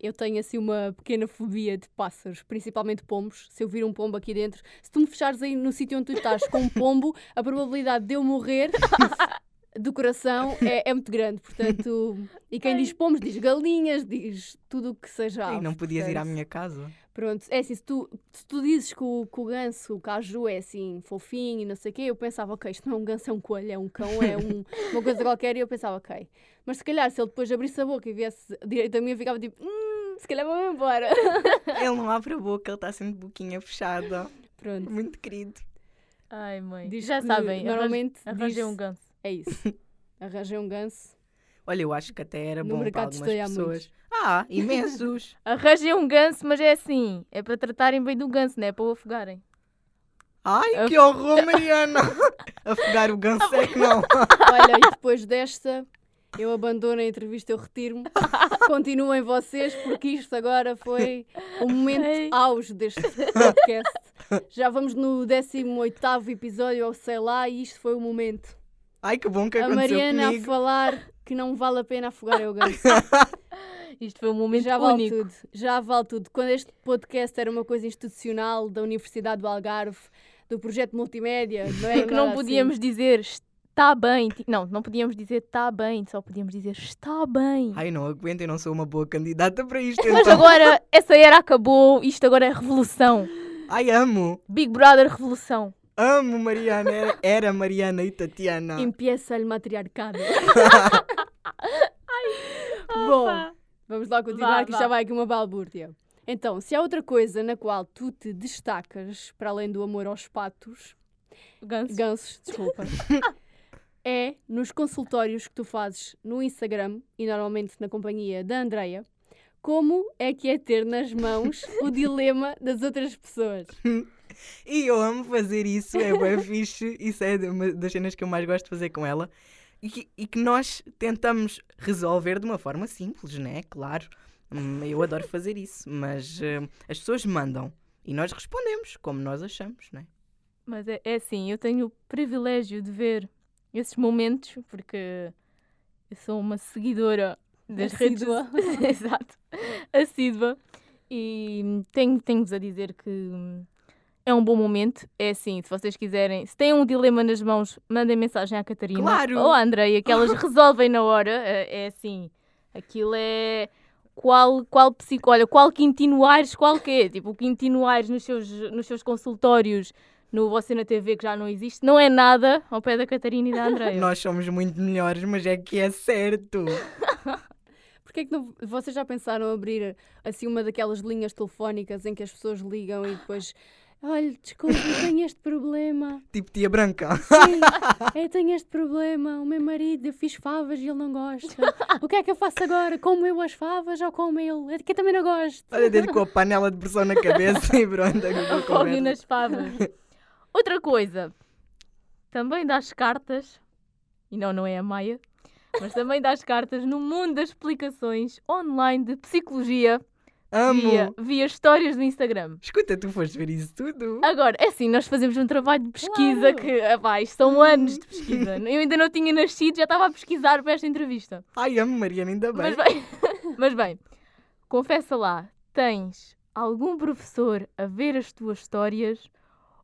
eu tenho assim uma pequena fobia de pássaros, principalmente pombos. Se eu vir um pombo aqui dentro, se tu me fechares aí no sítio onde tu estás com um pombo, a probabilidade de eu morrer do coração é, é muito grande. Portanto, e quem diz pombos diz galinhas, diz tudo o que seja. e não podias ir à portanto. minha casa. Pronto, é assim, se tu, se tu dizes que o, que o ganso, o caju é assim, fofinho e não sei o quê, eu pensava, ok, isto não é um ganso, é um coelho, é um cão, é um- uma coisa qualquer, e eu pensava, ok. Mas se calhar, se ele depois abrisse a boca e viesse direito a mim, eu ficava tipo, hum, se calhar vou-me embora. Ele não abre a boca, ele está sempre de boquinha fechada. Pronto, Muito querido. Ai, mãe. Diz Já sabem, normalmente arranjei diz- um ganso. É isso. Arranjei um ganso. Olha, eu acho que até era No bom para algumas pessoas. Ah, imensos. Arranjei um ganso, mas é assim, é para tratarem bem do ganso, não é para o afogarem. Ai, que horror, Mariana! Afogar o ganso é que não. Olha, e depois desta, eu abandono a entrevista, eu retiro-me. Continuem vocês, porque isto agora foi o momento Ei. auge deste podcast. Já vamos no 18 episódio, ou sei lá, e isto foi o momento. Ai, que bom que A aconteceu Mariana a comigo. falar que não vale a pena afogar o ganso. Isto foi um momento Já vale único. tudo, já vale tudo. Quando este podcast era uma coisa institucional da Universidade do Algarve, do projeto multimédia, não é? Que não Nada podíamos dizer está bem. Não, não podíamos dizer está bem, só podíamos dizer está bem. Ai, não aguento, eu não sou uma boa candidata para isto. Mas Então. agora essa era acabou, isto agora é revolução. Ai, amo. Big Brother revolução. Amo Mariana. Era, era Mariana e Tatiana. Empieza el matriarcado. Bom, Pá. vamos lá continuar, Vá, que vá. já vai aqui uma balbúrdia. Então, se há outra coisa na qual tu te destacas, para além do amor aos patos, Ganso. gansos, desculpa, é nos consultórios que tu fazes no Instagram e normalmente na companhia da Andreia, como é que é ter nas mãos o dilema das outras pessoas? E eu amo fazer isso, é bem fixe. Isso é uma das cenas que eu mais gosto de fazer com ela. E que, e que nós tentamos resolver de uma forma simples, né? Claro. Hum, Eu adoro fazer isso. Mas eh, as pessoas mandam e nós respondemos como nós achamos, né? Mas é, é assim, eu tenho o privilégio de ver esses momentos, porque eu sou uma seguidora das redes Assídua. Exato. Assídua. E tenho- tenho-vos a dizer que hum, é um bom momento. É assim, se vocês quiserem, se têm um dilema nas mãos, mandem mensagem à Catarina Claro! ou à Andreia, que elas resolvem na hora. É, é assim, aquilo é. Qual, qual psico, olha, qual Quintino Aires, qual que é? Tipo, o Quintino Aires nos seus, nos seus consultórios, no Você na TV, que já não existe, não é nada ao pé da Catarina e da Andreia. Nós somos muito melhores, mas é que é certo. Porquê é que não, vocês já pensaram abrir assim uma daquelas linhas telefónicas em que as pessoas ligam e depois olha, desculpa, eu tenho este problema. Tipo tia branca. Sim, eu tenho este problema. O meu marido, eu fiz favas e ele não gosta. O que é que eu faço agora? Como eu as favas ou como ele? É que eu também não gosto. Olha dele com a panela de pressão na cabeça e pronto. conversa. nas favas. Outra coisa, também das cartas, e não, não é a Maia, mas também das cartas no mundo das explicações online de psicologia Amo. via, via histórias do Instagram. Escuta, tu foste ver isso tudo? Agora, é assim, nós fazemos um trabalho de pesquisa Claro. que, isto são anos de pesquisa. Eu ainda não tinha nascido, já estava a pesquisar para esta entrevista. Ai, amo Mariana, ainda bem. Mas bem, mas bem, confessa lá, tens algum professor a ver as tuas histórias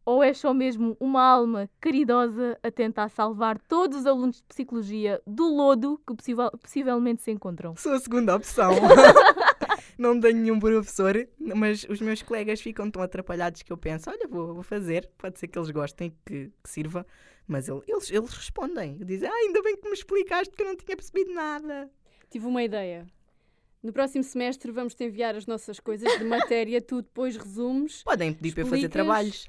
ou és só mesmo uma alma caridosa a tentar salvar todos os alunos de psicologia do lodo que possivelmente se encontram? Sou a segunda opção. não tenho nenhum professor, mas os meus colegas ficam tão atrapalhados que eu penso: olha, vou, vou fazer, pode ser que eles gostem, que, que sirva. Mas ele- eles, eles respondem, dizem: ah, ainda bem que me explicaste que eu não tinha percebido nada. Tive uma ideia. No próximo semestre vamos te enviar as nossas coisas de matéria, tu depois resumes. Podem pedir para eu fazer trabalhos.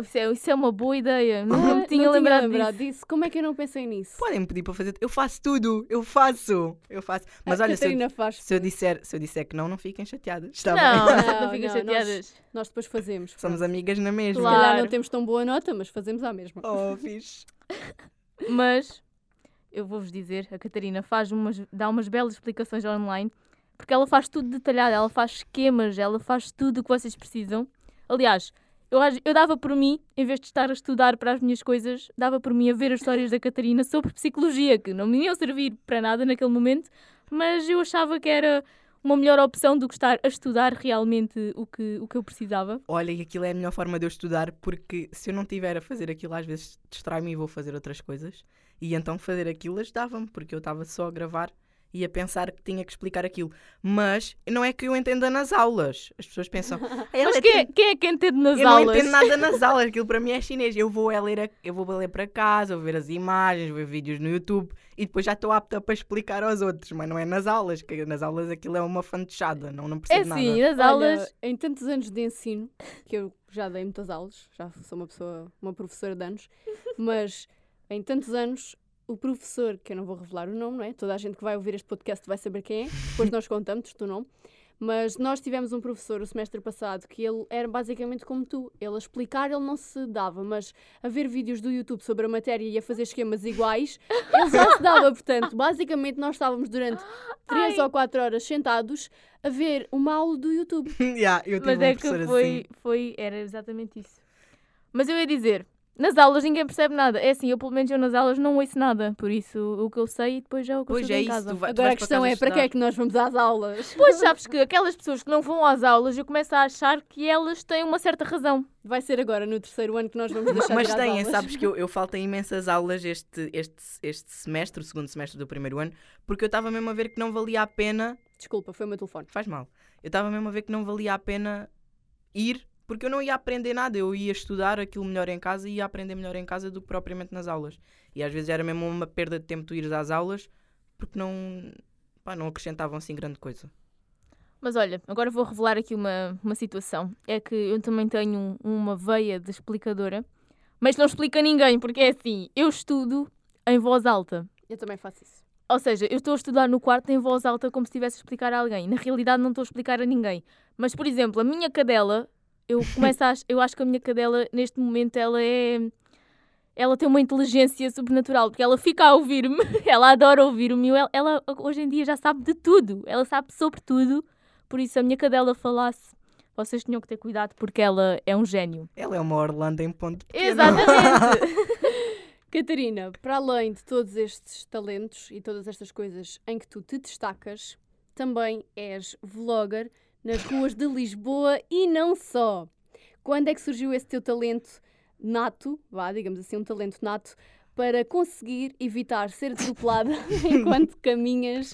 Isso é, isso é uma boa ideia, não, Ah, me tinha lembrado, disso. disso. Como é que eu não pensei nisso? Podem pedir para fazer. Eu faço tudo, eu faço, eu faço. Mas a olha, se eu, faz. se eu disser, se eu disser que não, não fiquem chateadas. Está Não, bem? não, Não, fiquem não, chateadas. Nós depois fazemos. Somos pronto. amigas na mesma. Se Claro. calhar não temos tão boa nota, mas fazemos à mesma. Oh, fixe. Mas eu vou-vos dizer, a Catarina faz umas, dá umas belas explicações online, porque ela faz tudo detalhado, ela faz esquemas, ela faz tudo o que vocês precisam. Aliás, eu, eu dava por mim, em vez de estar a estudar para as minhas coisas, dava por mim a ver as histórias da Catarina sobre psicologia, que não me iam servir para nada naquele momento, mas eu achava que era uma melhor opção do que estar a estudar realmente o que, o que eu precisava. Olha, e aquilo é a melhor forma de eu estudar, porque se eu não tiver a fazer aquilo, às vezes distrai-me e vou fazer outras coisas. E então fazer aquilo ajudava-me, porque eu estava só a gravar e a pensar que tinha que explicar aquilo. Mas não é que eu entenda nas aulas. As pessoas pensam, Mas quem é, quem é que entende nas eu não aulas? entendo nada nas aulas, aquilo para mim é chinês. Eu vou é ler, a- eu vou ler para casa, vou ver as imagens, vou ver vídeos no YouTube e depois já estou apta para explicar aos outros, mas não é nas aulas, que nas aulas aquilo é uma fantochada, não, não É percebo nada. assim, nas Olha, aulas em tantos anos de ensino, que eu já dei muitas aulas, já sou uma pessoa, uma professora de anos, mas em tantos anos, o professor, que eu não vou revelar o nome, não é? Toda a gente que vai ouvir este podcast vai saber quem é, depois nós contamos o nome. Mas nós tivemos um professor o semestre passado que ele era basicamente como tu. Ele a explicar, ele não se dava, mas a ver vídeos do YouTube sobre a matéria e a fazer esquemas iguais, ele já se dava. Portanto, basicamente nós estávamos durante três Ai. ou quatro horas sentados a ver uma aula do YouTube. Yeah, eu tive Mas um é que foi, assim. foi, era exatamente isso. Mas eu ia dizer, nas aulas ninguém percebe nada. É assim, eu pelo menos eu nas aulas não ouço nada. Por isso, o que eu sei depois é o que Pois eu é estudo em isso, casa. tu vai- tu Agora a questão é para que é que nós vamos às aulas? Pois sabes que aquelas pessoas que não vão às aulas, eu começo a achar que elas têm uma certa razão. Vai ser agora no terceiro ano que nós vamos deixar Mas de têm, aulas. sabes que eu, eu falto em imensas aulas este, este, este semestre, o segundo semestre do primeiro ano, porque eu estava mesmo a ver que não valia a pena. Desculpa, foi o meu telefone. Faz mal. Eu estava mesmo a ver que não valia a pena ir, porque eu não ia aprender nada. Eu ia estudar aquilo melhor em casa e ia aprender melhor em casa do que propriamente nas aulas. E às vezes era mesmo uma perda de tempo tu ires às aulas, porque não, pá, não acrescentavam assim grande coisa. Mas olha, agora vou revelar aqui uma, uma situação. É que eu também tenho uma veia de explicadora, mas não explica a ninguém, porque é assim, eu estudo em voz alta. Eu também faço isso. Ou seja, eu estou a estudar no quarto em voz alta como se estivesse a explicar a alguém. Na realidade não estou a explicar a ninguém. Mas, por exemplo, a minha cadela, eu começo a, eu acho que a minha cadela, neste momento, ela é. Ela tem uma inteligência sobrenatural, porque ela fica a ouvir-me, ela adora ouvir-me, ela, ela hoje em dia já sabe de tudo, ela sabe sobre tudo, por isso a minha cadela falasse, vocês tinham que ter cuidado, porque ela é um gênio. Ela é uma Orlando em ponto pequeno. Exatamente! Catarina, para além de todos estes talentos e todas estas coisas em que tu te destacas, também és vlogger nas ruas de Lisboa e não só. Quando é que surgiu esse teu talento nato, vá, digamos assim, um talento nato, para conseguir evitar ser atropelada enquanto caminhas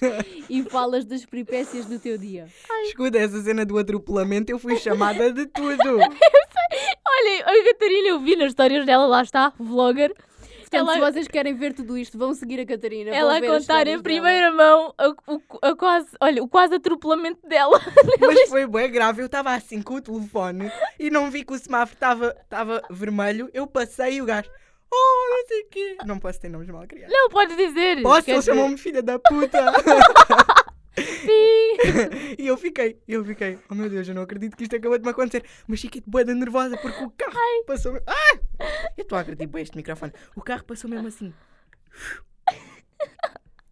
e falas das peripécias do teu dia? Escuta, essa cena do atropelamento, eu fui chamada de tudo. Olha, a Catarina, eu vi nas histórias dela, lá está, vlogger, Portanto, Ela- se vocês querem ver tudo isto, vão seguir a Catarina. ela a contar em primeira mão a, o, a quase, olha, o quase atropelamento dela. Mas foi bem grave. Eu estava assim com o telefone e não vi que o semáforo estava estava vermelho. Eu passei e o gajo. Oh, não sei o quê. Não posso ter nomes mal criados. Não, podes dizer. Posso? Ele chamou-me filha da puta. e eu fiquei, eu fiquei. Oh meu Deus, eu não acredito que isto acabou de me acontecer. Mas fiquei de boeda nervosa porque o carro passou. Ah! Eu estou a acreditar bem este microfone. O carro passou mesmo assim.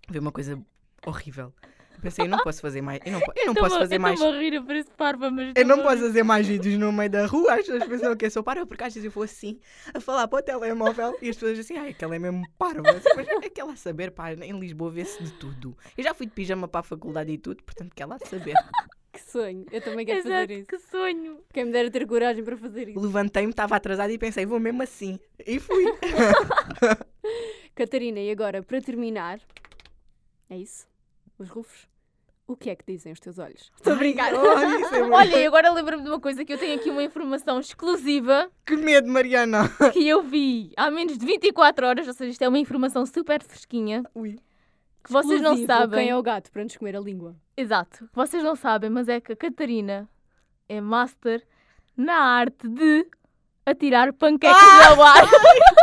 Foi uma coisa horrível. Pensei, eu não posso fazer mais. Eu não, eu não posso fazer mais. Eu rir, eu pareço parva, mas. Eu não posso fazer mais vídeos no meio da rua, as pessoas pensam que eu sou parva, porque às vezes eu vou assim, a falar para o telemóvel e as pessoas assim, ai, aquela é mesmo parva. Mas é que ela a saber, pá, em Lisboa vê-se de tudo. Eu já fui de pijama para a faculdade e tudo, portanto que ela há de saber. Que sonho. Eu também quero fazer Exato, isso. que sonho. Quem me dera ter coragem para fazer isso. Levantei-me, estava atrasada e pensei, vou mesmo assim. E fui. Catarina, e agora, para terminar, é isso? Os rufos? O que é que dizem os teus olhos? Estou a brincar. Isso é Olha, e agora lembro-me de uma coisa que eu tenho aqui uma informação exclusiva Que medo, Mariana. que eu vi há menos de 24 horas, ou seja, isto é uma informação super fresquinha Ui. que vocês não Exclusivo, sabem. Quem é o gato para nos comer a língua? Exato, que vocês não sabem, mas é que a Catarina é master na arte de atirar panquecas Ah! ao ar.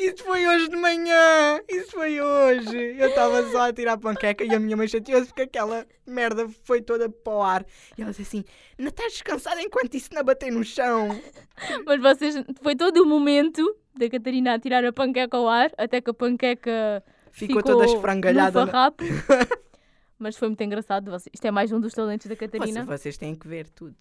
Isso foi hoje de manhã! Isso foi hoje! Eu estava só a tirar panqueca e a minha mãe chateou-se porque aquela merda foi toda para o ar. E ela disse assim: Não estás descansada enquanto isso não bater no chão? Mas vocês, foi todo o momento da Catarina a tirar a panqueca ao ar, até que a panqueca Ficou, ficou toda esfrangalhada. na- farrapo. Mas foi muito engraçado. vocês- Isto é mais um dos talentos da Catarina. Vocês, vocês têm que ver tudo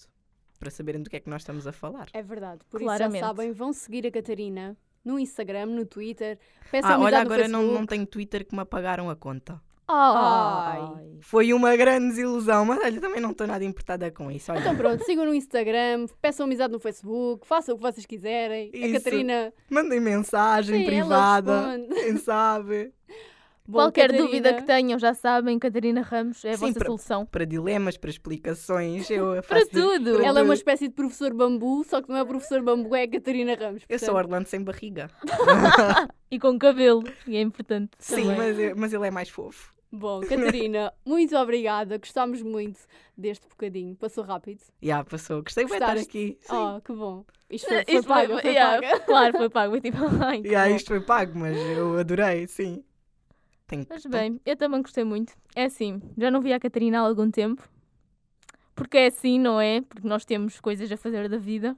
para saberem do que é que nós estamos a falar. É verdade. Por Claramente. isso já sabem, vão seguir a Catarina no Instagram, no Twitter. Peçam Ah, olha, agora não, não tenho Twitter que me apagaram a conta. Ai. Foi uma grande desilusão, mas olha, também não estou nada importada com isso. Olha, Então pronto, sigam no Instagram, peçam amizade no Facebook, façam o que vocês quiserem. A Isso. Catarina. mandem mensagem Sim, privada, quem sabe? Bom, Qualquer Catarina, dúvida que tenham, já sabem, Catarina Ramos é a Sim, vossa para- solução. Para dilemas, para explicações, eu Para tudo. para Ela é uma tudo. espécie de professor bambu, só que não é professor bambu, é a Catarina Ramos. Eu sou portanto- Orlando sem barriga. E com cabelo, e é importante. Sim, também. mas, eu- mas ele é mais fofo. Bom, Catarina, muito obrigada. Gostámos muito deste bocadinho. Passou rápido. Já, passou. Gostei de estar aqui. Sim. Oh, que bom. Isto foi, foi Isto foi- pago, foi yeah, paga. Claro, foi pago. Tipo, ai, bom. isto foi pago, mas eu adorei, sim. Tenho Mas bem, eu também gostei muito. É assim, já não vi a Catarina há algum tempo. Porque é assim, não é? Porque nós temos coisas a fazer da vida,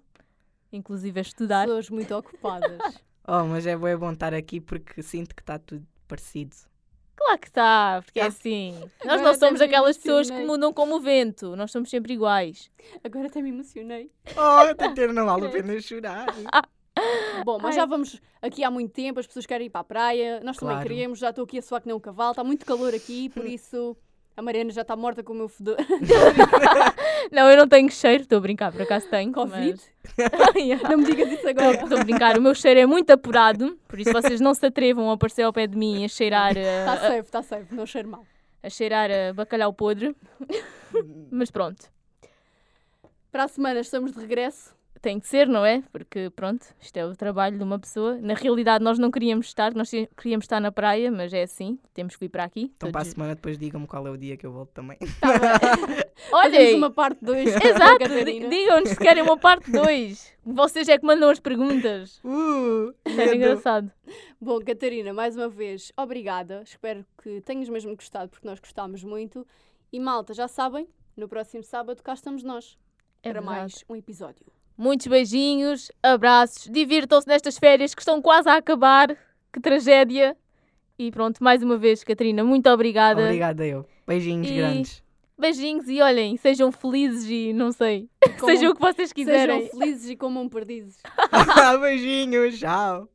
inclusive a estudar. Pessoas muito ocupadas. Oh, mas é bom, estar aqui porque sinto que está tudo parecido. Claro que está, porque é Ah. assim. Nós Agora não somos até aquelas pessoas que mudam como o vento. Nós somos sempre iguais. Agora até me emocionei. Oh, tem ter, não vale a pena chorar. Bom, mas Ai. já vamos aqui há muito tempo, as pessoas querem ir para a praia, nós também Claro. queremos, já estou aqui a suar que nem um cavalo, está muito calor aqui, por isso a Mariana já está morta com o meu fedor. Não, eu não tenho cheiro, estou a brincar, por acaso tenho. Covid? mas- Yeah. Não me digas isso agora. Estou a brincar, o meu cheiro é muito apurado, por isso vocês não se atrevam a aparecer ao pé de mim a cheirar, Está a, safe, está safe, não cheiro mal. a cheirar a bacalhau podre. Mas pronto, Para a semana estamos de regresso. Tem que ser, não é? Porque pronto, isto é o trabalho de uma pessoa. Na realidade, nós não queríamos estar, nós queríamos estar na praia, mas é assim, temos que ir para aqui. Então, para a todos- semana, depois digam-me qual é o dia que eu volto também. Tá Olhem, uma parte 2 exato, digam-nos se querem uma parte 2. Vocês é que mandam as perguntas. Uh, É engraçado. Bom, Catarina, mais uma vez, obrigada. Espero que tenhas mesmo gostado, porque nós gostámos muito. E malta, já sabem, no próximo sábado cá estamos nós É para verdade. mais um episódio. Muitos beijinhos, abraços, divirtam-se nestas férias que estão quase a acabar. Que tragédia. E pronto, mais uma vez, Catarina, muito obrigada. Obrigada eu. Beijinhos E- grandes. Beijinhos e olhem, sejam felizes e não sei, sejam o que vocês quiserem. Sejam felizes e comam perdizes. Beijinhos, tchau.